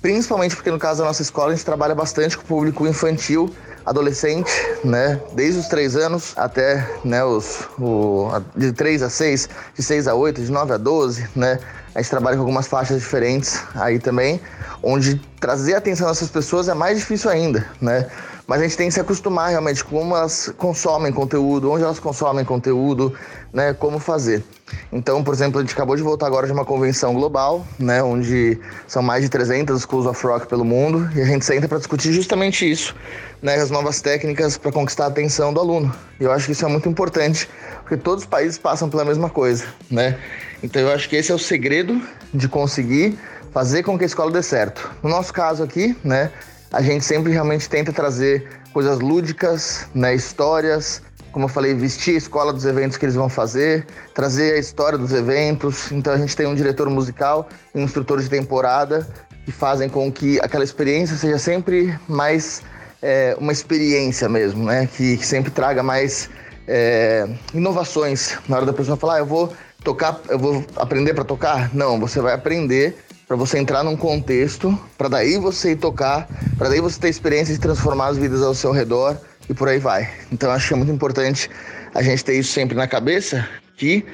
Principalmente porque no caso da nossa escola a gente trabalha bastante com o público infantil adolescente, né? Desde os 3 anos até né, os, o, de 3 a 6, de 6 a 8, de 9 a 12, né? A gente trabalha com algumas faixas diferentes aí também, onde trazer a atenção dessas pessoas é mais difícil ainda, né? Mas a gente tem que se acostumar realmente com como elas consomem conteúdo, onde elas consomem conteúdo, né? Como fazer. Então, por exemplo, a gente acabou de voltar agora de uma convenção global, né, onde são mais de 300 schools of rock pelo mundo, e a gente senta para discutir justamente isso, né, as novas técnicas para conquistar a atenção do aluno. E eu acho que isso é muito importante, porque todos os países passam pela mesma coisa, né? Então, eu acho que esse é o segredo de conseguir fazer com que a escola dê certo. No nosso caso aqui, né, a gente sempre realmente tenta trazer coisas lúdicas, né, histórias, como eu falei, vestir a escola dos eventos que eles vão fazer, trazer a história dos eventos. Então a gente tem um diretor musical e um instrutor de temporada que fazem com que aquela experiência seja sempre mais é, uma experiência mesmo, né? Que, que sempre traga mais é, inovações na hora da pessoa falar, ah, eu vou tocar, eu vou aprender para tocar. Não, você vai aprender para você entrar num contexto, para daí você tocar, para daí você ter experiência de transformar as vidas ao seu redor e por aí vai. Então acho que é muito importante a gente ter isso sempre na cabeça, que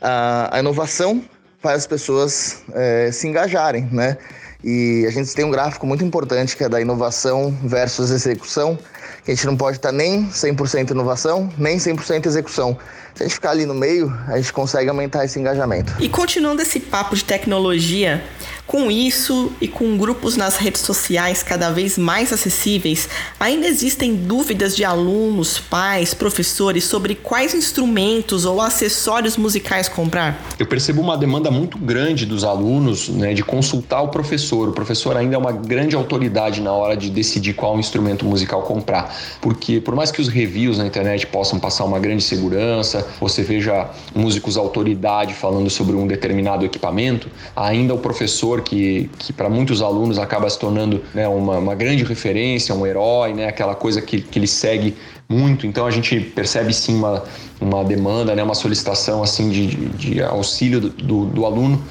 a, a inovação faz as pessoas é, se engajarem, né? E a gente tem um gráfico muito importante que é da inovação versus execução, que a gente não pode estar nem 100% inovação, nem 100% execução. Se a gente ficar ali no meio, a gente consegue aumentar esse engajamento. E continuando esse papo de tecnologia, com isso e com grupos nas redes sociais cada vez mais acessíveis, ainda existem dúvidas de alunos, pais, professores sobre quais instrumentos ou acessórios musicais comprar? Eu percebo uma demanda muito grande dos alunos né, de consultar o professor. O professor ainda é uma grande autoridade na hora de decidir qual instrumento musical comprar, porque por mais que os reviews na internet possam passar uma grande segurança, você veja músicos autoridade falando sobre um determinado equipamento, ainda o professor que, que para muitos alunos acaba se tornando né, uma, uma, grande referência, um herói, né, aquela coisa que, que ele segue muito. Então a gente percebe sim uma, uma demanda, né, uma solicitação assim de, de, de auxílio do, do, do aluno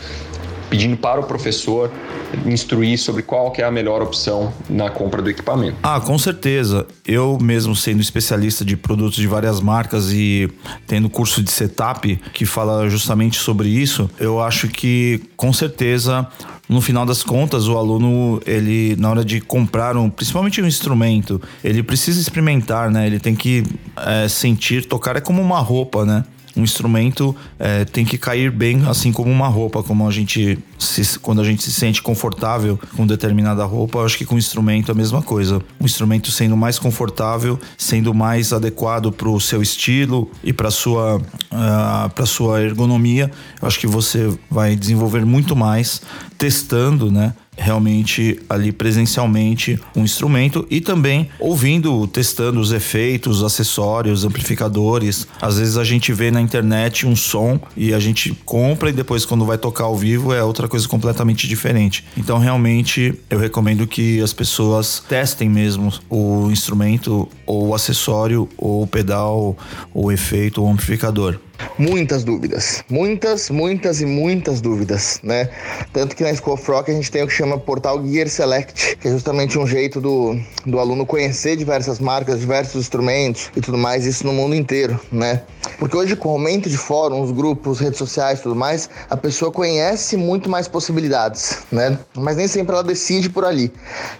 pedindo para o professor instruir sobre qual que é a melhor opção na compra do equipamento. Ah, com certeza. Eu mesmo sendo especialista de produtos de várias marcas e tendo curso de setup que fala justamente sobre isso, eu acho que com certeza no final das contas, o aluno, ele, na hora de comprar um, principalmente um instrumento, ele precisa experimentar, né? Ele tem que é, sentir, tocar é como uma roupa, né? Um instrumento é, tem que cair bem, assim como uma roupa, como a gente se, quando a gente se sente confortável com determinada roupa, eu acho que com o instrumento é a mesma coisa. Um instrumento sendo mais confortável, sendo mais adequado para o seu estilo e para sua uh, para sua ergonomia, eu acho que você vai desenvolver muito mais testando, né? Realmente ali presencialmente um instrumento e também ouvindo, testando os efeitos, acessórios, amplificadores. Às vezes a gente vê na internet um som e a gente compra e depois quando vai tocar ao vivo é outra coisa completamente diferente. Então realmente eu recomendo que as pessoas testem mesmo o instrumento ou o acessório ou o pedal ou o efeito ou o amplificador muitas dúvidas, muitas, muitas e muitas dúvidas, né? Tanto que na School Rock a gente tem o que chama Portal Gear Select, que é justamente um jeito do, do aluno conhecer diversas marcas, diversos instrumentos e tudo mais, isso no mundo inteiro, né? Porque hoje com o aumento de fóruns, grupos, redes sociais tudo mais, a pessoa conhece muito mais possibilidades, né? Mas nem sempre ela decide por ali.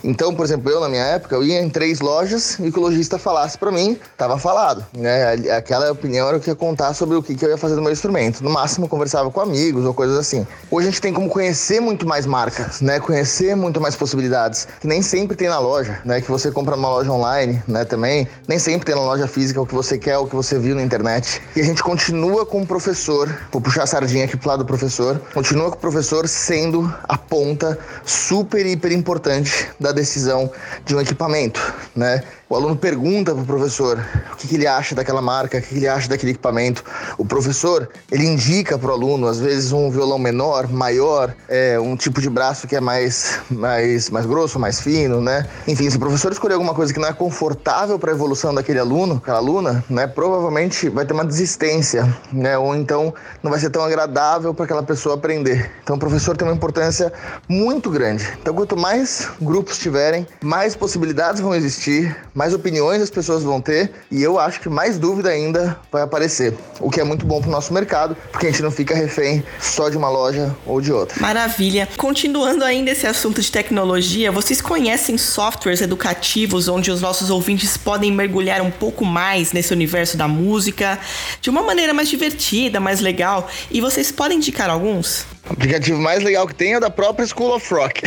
Então, por exemplo, eu na minha época, eu ia em três lojas e que o lojista falasse para mim, tava falado, né? Aquela opinião era o que ia contar sobre o que, que eu ia fazer no meu instrumento. No máximo, conversava com amigos ou coisas assim. Hoje a gente tem como conhecer muito mais marcas, né? Conhecer muito mais possibilidades, que nem sempre tem na loja, né? Que você compra numa loja online, né? Também. Nem sempre tem na loja física o que você quer, o que você viu na internet. E a gente continua com o professor, vou puxar a sardinha aqui pro lado do professor, continua com o professor sendo a ponta super, hiper importante da decisão de um equipamento, né? O aluno pergunta para o professor o que, que, ele acha daquela marca, o que, que, ele acha daquele equipamento. O professor ele indica para o aluno, às vezes um violão menor, maior, é, um tipo de braço que é mais, mais, mais grosso, mais fino, né? Enfim, se o professor escolher alguma coisa que não é confortável para a evolução daquele aluno, aquela aluna, né? Provavelmente vai ter uma desistência, né? Ou então não vai ser tão agradável para aquela pessoa aprender. Então o professor tem uma importância muito grande. Então quanto mais grupos tiverem, mais possibilidades vão existir mais opiniões as pessoas vão ter e eu acho que mais dúvida ainda vai aparecer, o que é muito bom para o nosso mercado, porque a gente não fica refém só de uma loja ou de outra. Maravilha. Continuando ainda esse assunto de tecnologia, vocês conhecem softwares educativos onde os nossos ouvintes podem mergulhar um pouco mais nesse universo da música de uma maneira mais divertida, mais legal? E vocês podem indicar alguns? O aplicativo mais legal que tem é o da própria School of Rock.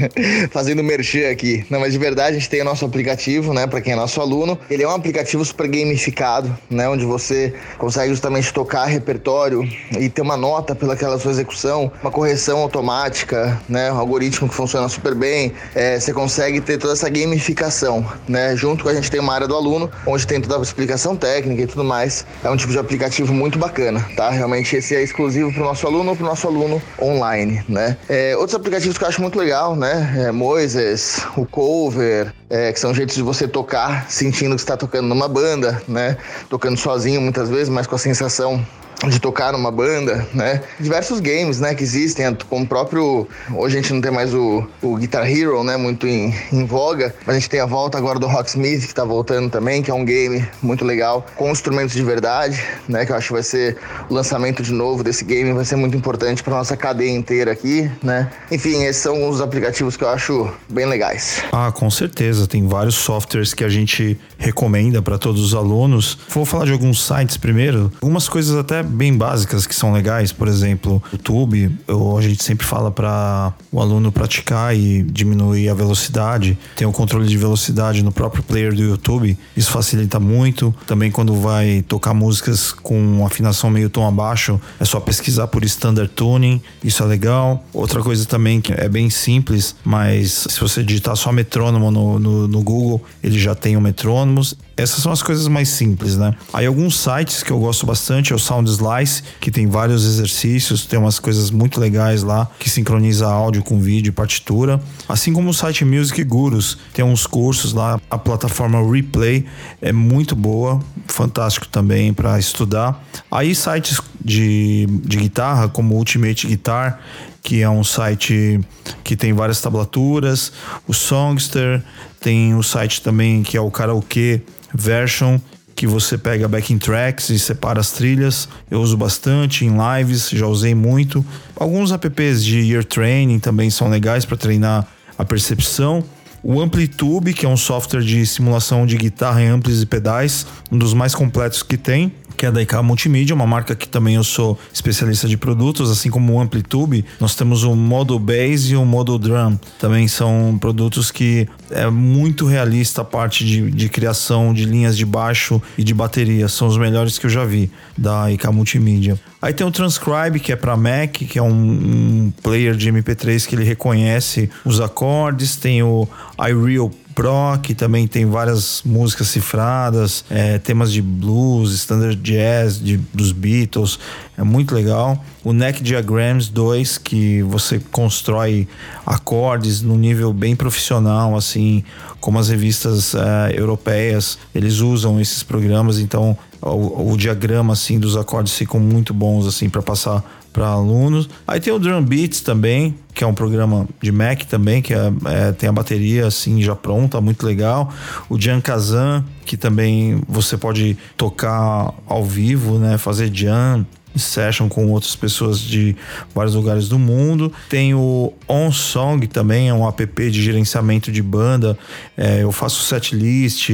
Fazendo merchan aqui. Não, mas de verdade a gente tem o nosso aplicativo, né, para quem é nosso aluno. Ele é um aplicativo super gamificado, né, onde você consegue justamente tocar repertório e ter uma nota pelaquela sua execução, uma correção automática, né, um algoritmo que funciona super bem. É, você consegue ter toda essa gamificação, né, junto com a gente tem uma área do aluno, onde tem toda a explicação técnica e tudo mais. É um tipo de aplicativo muito bacana, tá? Realmente esse é exclusivo para o nosso aluno ou para o nosso aluno online, né? É, outros aplicativos que eu acho muito legal, né? É Moises, o Cover, é, que são jeitos de você tocar sentindo que está tocando numa banda, né? Tocando sozinho muitas vezes, mas com a sensação de tocar numa banda, né? Diversos games, né, que existem, como o próprio... Hoje a gente não tem mais o, o Guitar Hero, né, muito em, em voga, a gente tem a volta agora do Rocksmith, que tá voltando também, que é um game muito legal, com instrumentos de verdade, né, que eu acho que vai ser o lançamento de novo desse game, vai ser muito importante para nossa cadeia inteira aqui, né? Enfim, esses são os aplicativos que eu acho bem legais. Ah, com certeza, tem vários softwares que a gente recomenda para todos os alunos. Vou falar de alguns sites primeiro, algumas coisas até bem básicas que são legais, por exemplo, YouTube, eu, a gente sempre fala para o aluno praticar e diminuir a velocidade. Tem o controle de velocidade no próprio player do YouTube, isso facilita muito. Também quando vai tocar músicas com afinação meio tom abaixo, é só pesquisar por standard tuning, isso é legal. Outra coisa também que é bem simples, mas se você digitar só metrônomo no, no, no Google, ele já tem o metrônomo. Essas são as coisas mais simples, né? Aí alguns sites que eu gosto bastante é o Sound Slice, que tem vários exercícios, tem umas coisas muito legais lá, que sincroniza áudio com vídeo e partitura. Assim como o site Music Gurus, tem uns cursos lá, a plataforma Replay é muito boa, fantástico também para estudar. Aí sites de, de guitarra, como Ultimate Guitar, que é um site que tem várias tablaturas, o Songster, tem o site também que é o Karaoke Version, que você pega backing tracks e separa as trilhas. Eu uso bastante em lives, já usei muito. Alguns apps de ear training também são legais para treinar a percepção. O Amplitube, que é um software de simulação de guitarra em amplis e pedais, um dos mais completos que tem que é da IK Multimídia, uma marca que também eu sou especialista de produtos, assim como o Amplitude. Nós temos o Modo Bass e o Modo Drum. Também são produtos que é muito realista a parte de, de criação de linhas de baixo e de bateria. São os melhores que eu já vi da IK Multimídia. Aí tem o Transcribe, que é para Mac, que é um, um, player de MP3 que ele reconhece os acordes. Tem o iReal Pro, que também tem várias músicas cifradas, é, temas de blues, standard jazz de, dos Beatles, é muito legal. O Neck Diagrams 2, que você constrói acordes num nível bem profissional, assim, como as revistas é, europeias, eles usam esses programas, então o, o diagrama assim dos acordes ficam muito bons assim para passar para alunos. Aí tem o Drum Beats também, que é um programa de Mac também, que é, é, tem a bateria assim já pronta, muito legal. O Jan Kazan, que também você pode tocar ao vivo, né, fazer jam session com outras pessoas de vários lugares do mundo. Tem o On Song também, é um app de gerenciamento de banda. É, eu faço setlist.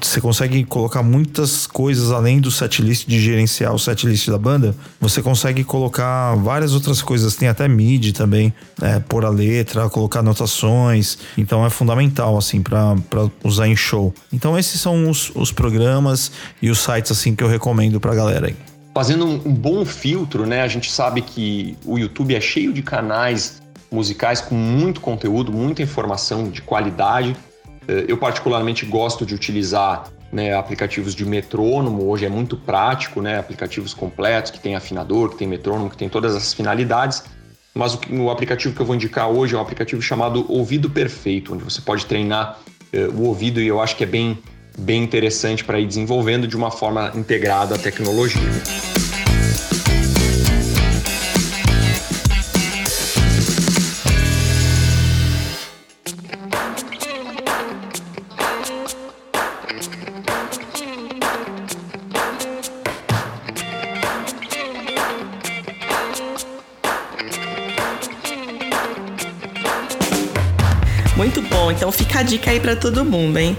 Você consegue colocar muitas coisas além do setlist de gerenciar o setlist da banda. Você consegue colocar várias outras coisas. Tem até MIDI também, é, pôr a letra, colocar anotações. Então é fundamental assim para usar em show. Então esses são os, os programas e os sites assim que eu recomendo para galera aí fazendo um, um bom filtro, né? A gente sabe que o YouTube é cheio de canais musicais com muito conteúdo, muita informação de qualidade. Eh, eu particularmente gosto de utilizar né, aplicativos de metrônomo, hoje é muito prático, né, aplicativos completos que tem afinador, que tem metrônomo, que tem todas as finalidades. Mas o, o aplicativo que eu vou indicar hoje é um aplicativo chamado Ouvido Perfeito, onde você pode treinar eh, o ouvido e eu acho que é bem bem interessante para ir desenvolvendo de uma forma integrada a tecnologia. Muito bom, então fica a dica aí para todo mundo, hein?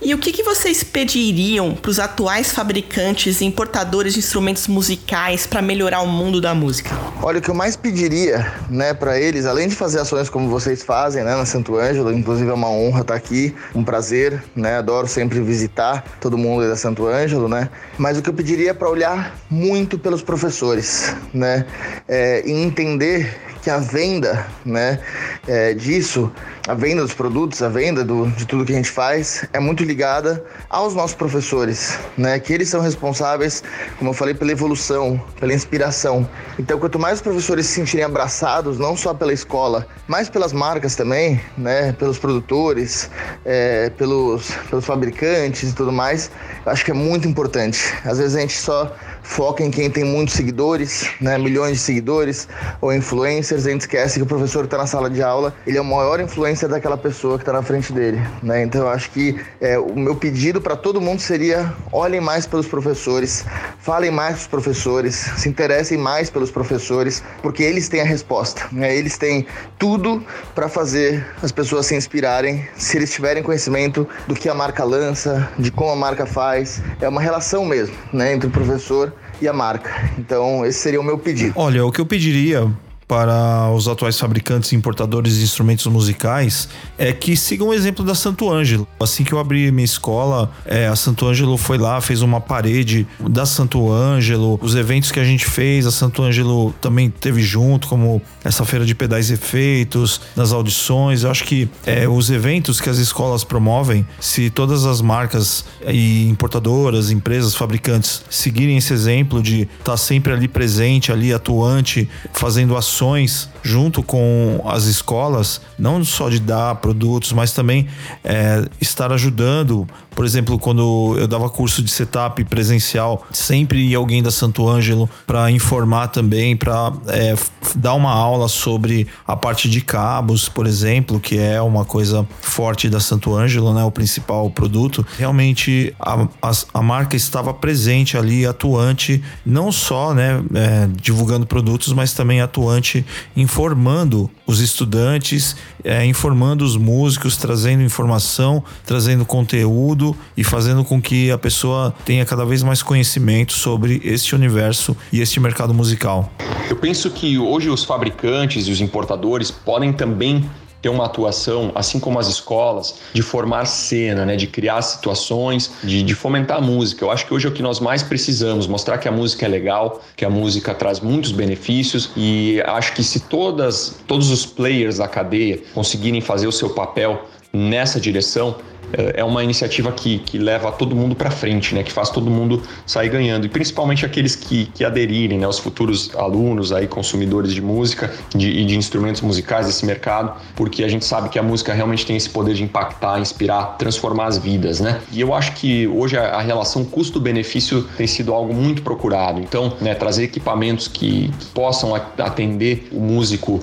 E o que, que vocês pediriam para os atuais fabricantes e importadores de instrumentos musicais para melhorar o mundo da música? Olha, o que eu mais pediria, né, para eles, além de fazer ações como vocês fazem, né, na Santo Ângelo, inclusive é uma honra estar aqui, um prazer, né, adoro sempre visitar todo mundo da Santo Ângelo, né, mas o que eu pediria é para olhar muito pelos professores, né, é, e entender que a venda, né, é, disso, a venda dos produtos, a venda do, de tudo que a gente faz, é muito ligada aos nossos professores, né, que eles são responsáveis, como eu falei, pela evolução, pela inspiração. Então, quanto mais os professores se sentirem abraçados, não só pela escola, mas pelas marcas também, né, pelos produtores, é, pelos, pelos fabricantes e tudo mais, eu acho que é muito importante. Às vezes a gente só foca em quem tem muitos seguidores, né, milhões de seguidores ou influencers, a gente esquece que o professor está na sala de aula, ele é o maior influencer daquela pessoa que está na frente dele, né? Então eu acho que é, o meu pedido para todo mundo seria olhem mais pelos professores, falem mais com os professores, se interessem mais pelos professores, porque eles têm a resposta, né? Eles têm tudo para fazer as pessoas se inspirarem, se eles tiverem conhecimento do que a marca lança, de como a marca faz, é uma relação mesmo, né, entre o professor e a marca. Então, esse seria o meu pedido. Olha, o que eu pediria para os atuais fabricantes e importadores de instrumentos musicais é que sigam o exemplo da Santo Ângelo. Assim que eu abri minha escola, é, a Santo Ângelo foi lá, fez uma parede da Santo Ângelo, os eventos que a gente fez, a Santo Ângelo também teve junto, como essa feira de pedais e efeitos, nas audições. Eu acho que é, os eventos que as escolas promovem, se todas as marcas e importadoras, empresas, fabricantes seguirem esse exemplo de estar tá sempre ali presente, ali atuante, fazendo ações ações junto com as escolas, não só de dar produtos, mas também é, estar ajudando. Por exemplo, quando eu dava curso de setup presencial, sempre ia alguém da Santo Ângelo para informar também, para é, dar uma aula sobre a parte de cabos, por exemplo, que é uma coisa forte da Santo Ângelo, né, o principal produto. Realmente a, a, a marca estava presente ali, atuante, não só né, é, divulgando produtos, mas também atuante informando os estudantes, é, informando os músicos, trazendo informação, trazendo conteúdo e fazendo com que a pessoa tenha cada vez mais conhecimento sobre este universo e este mercado musical. Eu penso que hoje os fabricantes e os importadores podem também ter uma atuação, assim como as escolas, de formar cena, né, de criar situações, de, de, fomentar a música. Eu acho que hoje é o que nós mais precisamos, mostrar que a música é legal, que a música traz muitos benefícios e acho que se todas, todos os players da cadeia conseguirem fazer o seu papel nessa direção, é uma iniciativa que, que leva todo mundo para frente, né? que faz todo mundo sair ganhando, e principalmente aqueles que, que aderirem, né? os futuros alunos, aí, consumidores de música de, e de instrumentos musicais desse mercado, porque a gente sabe que a música realmente tem esse poder de impactar, inspirar, transformar as vidas. Né? E eu acho que hoje a, a relação custo-benefício tem sido algo muito procurado. Então, né, trazer equipamentos que, que possam atender o músico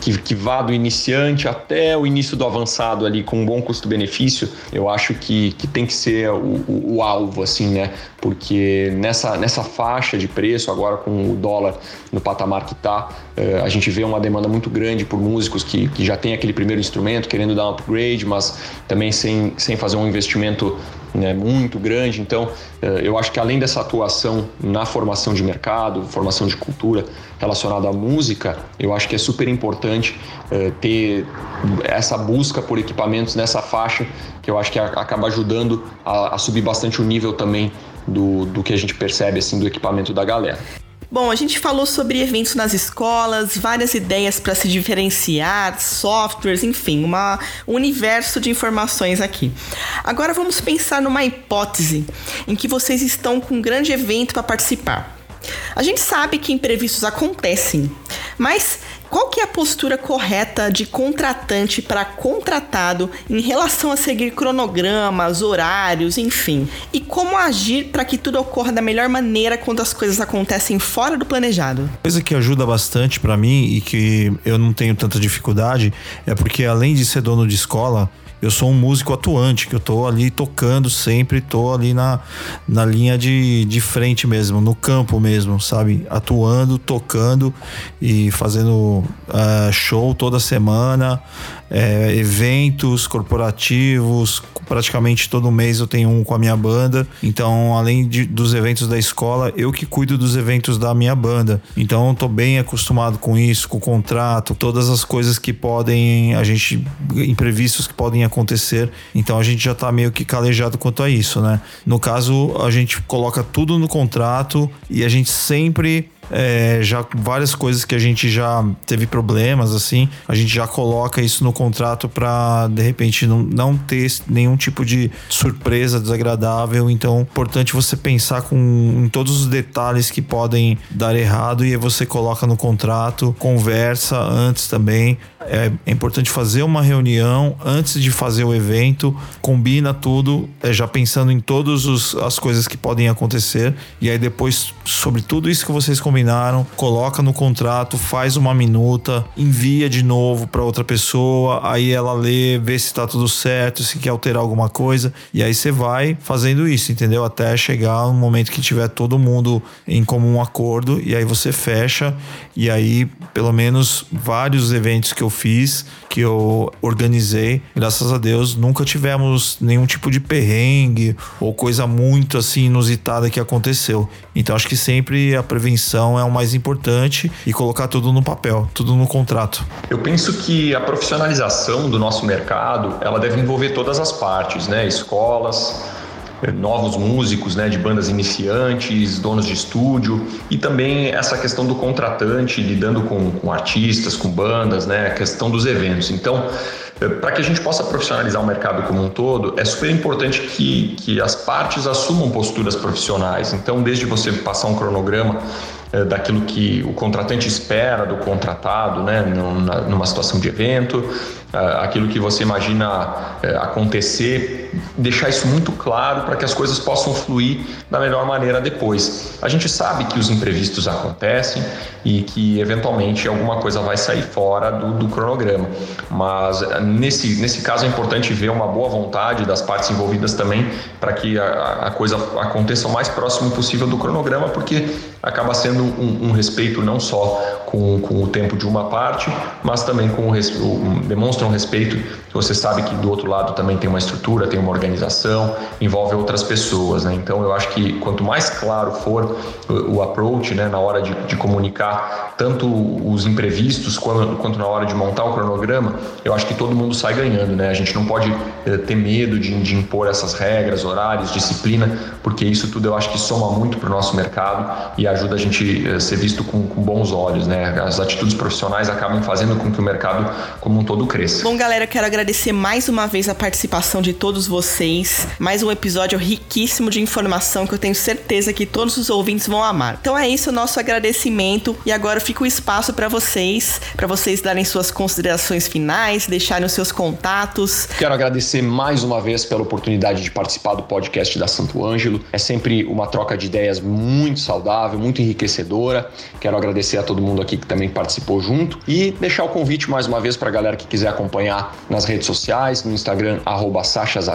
que, que vá do iniciante até o início do avançado ali com um bom custo-benefício eu acho que, que tem que ser o, o, o, alvo, assim, né? Porque nessa, nessa faixa de preço, agora com o dólar no patamar que está, eh, a gente vê uma demanda muito grande por músicos que, que já tem aquele primeiro instrumento, querendo dar um upgrade, mas também sem, sem fazer um investimento né, muito grande. Então, eh, eu acho que além dessa atuação na formação de mercado, formação de cultura relacionada à música, eu acho que é super importante eh, ter essa busca por equipamentos nessa faixa, que eu acho que acaba ajudando a, a subir bastante o nível também do, do que a gente percebe assim do equipamento da galera. Bom, a gente falou sobre eventos nas escolas, várias ideias para se diferenciar, softwares, enfim, um universo de informações aqui. Agora vamos pensar numa hipótese em que vocês estão com um grande evento para participar. A gente sabe que imprevistos acontecem, mas qual que é a postura correta de contratante para contratado em relação a seguir cronogramas, horários, enfim? E como agir para que tudo ocorra da melhor maneira quando as coisas acontecem fora do planejado? Coisa que ajuda bastante para mim e que eu não tenho tanta dificuldade é porque além de ser dono de escola, eu sou um músico atuante, que eu tô ali tocando sempre, tô ali na, na linha de, de frente mesmo, no campo mesmo, sabe? Atuando, tocando e fazendo uh, show toda semana. É, eventos corporativos, praticamente todo mês eu tenho um com a minha banda. Então, além de, dos eventos da escola, eu que cuido dos eventos da minha banda. Então, eu tô bem acostumado com isso, com o contrato, todas as coisas que podem, a gente, imprevistos que podem acontecer. Então, a gente já tá meio que calejado quanto a isso, né? No caso, a gente coloca tudo no contrato e a gente sempre é, já várias coisas que a gente já teve problemas assim, a gente já coloca isso no contrato para de repente não, não ter nenhum tipo de surpresa desagradável. Então, importante você pensar com em todos os detalhes que podem dar errado e aí você coloca no contrato, conversa antes também. É, é importante fazer uma reunião antes de fazer o evento, combina tudo, é, já pensando em todas as coisas que podem acontecer e aí depois sobre tudo isso que vocês combinaram combinaram, coloca no contrato, faz uma minuta, envia de novo para outra pessoa, aí ela lê, vê se tá tudo certo, se quer alterar alguma coisa, e aí você vai fazendo isso, entendeu? Até chegar um momento que tiver todo mundo em comum acordo, e aí você fecha, e aí pelo menos vários eventos que eu fiz, que eu organizei, graças a Deus, nunca tivemos nenhum tipo de perrengue ou coisa muito assim inusitada que aconteceu. Então acho que sempre a prevenção é o mais importante e colocar tudo no papel, tudo no contrato. Eu penso que a profissionalização do nosso mercado, ela deve envolver todas as partes, né? Escolas, novos músicos, né, de bandas iniciantes, donos de estúdio e também essa questão do contratante lidando com, com artistas, com bandas, né, a questão dos eventos. Então, eh, para que a gente possa profissionalizar o mercado como um todo, é super importante que, que as partes assumam posturas profissionais. Então, desde você passar um cronograma é, daquilo que o contratante espera do contratado, né, numa situação de evento, é, aquilo que você imagina é, acontecer, deixar isso muito claro para que as coisas possam fluir da melhor maneira depois. A gente sabe que os imprevistos acontecem e que eventualmente alguma coisa vai sair fora do, do cronograma, mas nesse, nesse caso é importante ver uma boa vontade das partes envolvidas também para que a, a coisa aconteça o mais próximo possível do cronograma, porque acaba sendo um, um respeito não só com, com, o tempo de uma parte, mas também com o, demonstra um respeito você sabe que do outro lado também tem uma estrutura, tem uma organização, envolve outras pessoas, né? Então eu acho que quanto mais claro for o, o approach, né, na hora de, de, comunicar tanto os imprevistos quanto, quanto, na hora de montar o cronograma, eu acho que todo mundo sai ganhando, né? A gente não pode eh, ter medo de, de impor essas regras, horários, disciplina, porque isso tudo eu acho que soma muito para o nosso mercado e ajuda a gente a eh, ser visto com, com, bons olhos, né? As atitudes profissionais acabam fazendo com que o mercado como um todo cresça. Bom, galera, quero agradecer mais uma vez a participação de todos vocês. Mais um episódio riquíssimo de informação que eu tenho certeza que todos os ouvintes vão amar. Então é isso o nosso agradecimento e agora fica o espaço para vocês, para vocês darem suas considerações finais, deixarem os seus contatos. Quero agradecer mais uma vez pela oportunidade de participar do podcast da Santo Ângelo. É sempre uma troca de ideias muito saudável, muito enriquecedora. Quero agradecer a todo mundo aqui que também participou junto e deixar o convite mais uma vez para a galera que quiser acompanhar nas redes sociais, no Instagram, arroba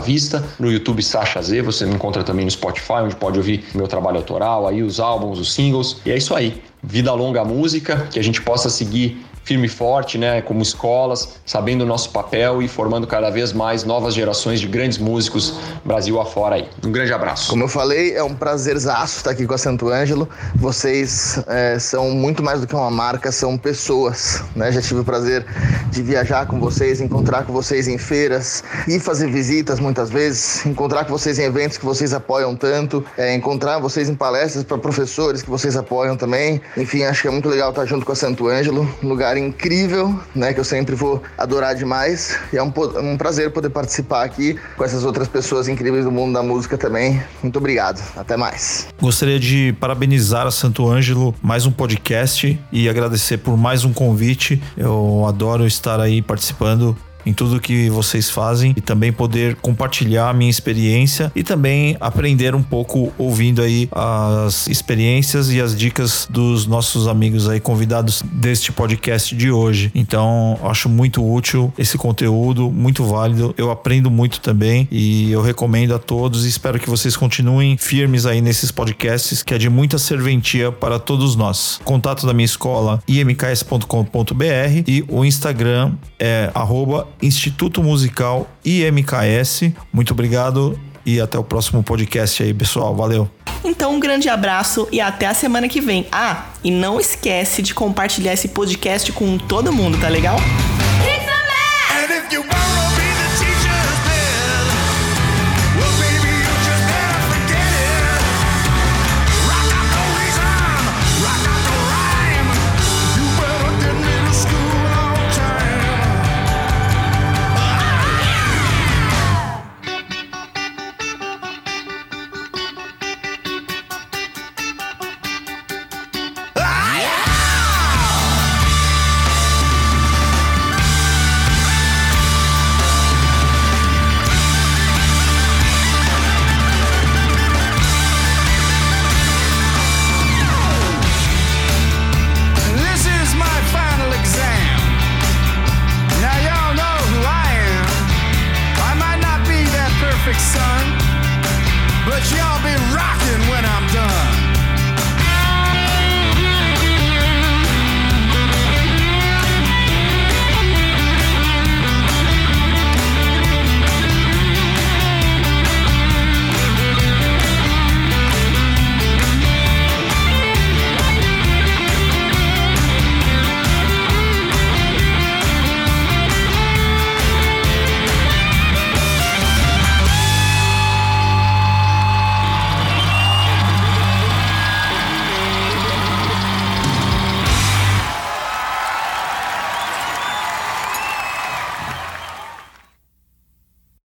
Sachasavista, no YouTube Sacha Z, você me encontra também no Spotify, onde pode ouvir meu trabalho autoral, aí os álbuns, os singles. E é isso aí. Vida longa música, que a gente possa seguir firme e forte, né, como escolas, sabendo o nosso papel e formando cada vez mais novas gerações de grandes músicos Brasil afora aí. Um grande abraço. Como eu falei, é um prazerzaço estar aqui com a Santo Ângelo. Vocês é, são muito mais do que uma marca, são pessoas, né? Já tive o prazer de viajar com vocês, encontrar com vocês em feiras e fazer visitas muitas vezes, encontrar com vocês em eventos que vocês apoiam tanto, é, encontrar vocês em palestras para professores que vocês apoiam também. Enfim, acho que é muito legal estar junto com a Santo Ângelo, lugar incrível, né? Que eu sempre vou adorar demais. E é um, um prazer poder participar aqui com essas outras pessoas incríveis do mundo da música também. Muito obrigado. Até mais. Gostaria de parabenizar a Santo Ângelo mais um podcast e agradecer por mais um convite. Eu adoro estar aí participando em tudo que vocês fazem e também poder compartilhar a minha experiência e também aprender um pouco ouvindo aí as experiências e as dicas dos nossos amigos aí convidados deste podcast de hoje. Então, acho muito útil esse conteúdo, muito válido. Eu aprendo muito também e eu recomendo a todos e espero que vocês continuem firmes aí nesses podcasts que é de muita serventia para todos nós. Contato da minha escola imks.com.br e o Instagram é arroba Instituto Musical IMKS. Muito obrigado e até o próximo podcast aí, pessoal. Valeu. Então, um grande abraço e até a semana que vem. Ah, e não esquece de compartilhar esse podcast com todo mundo, tá legal?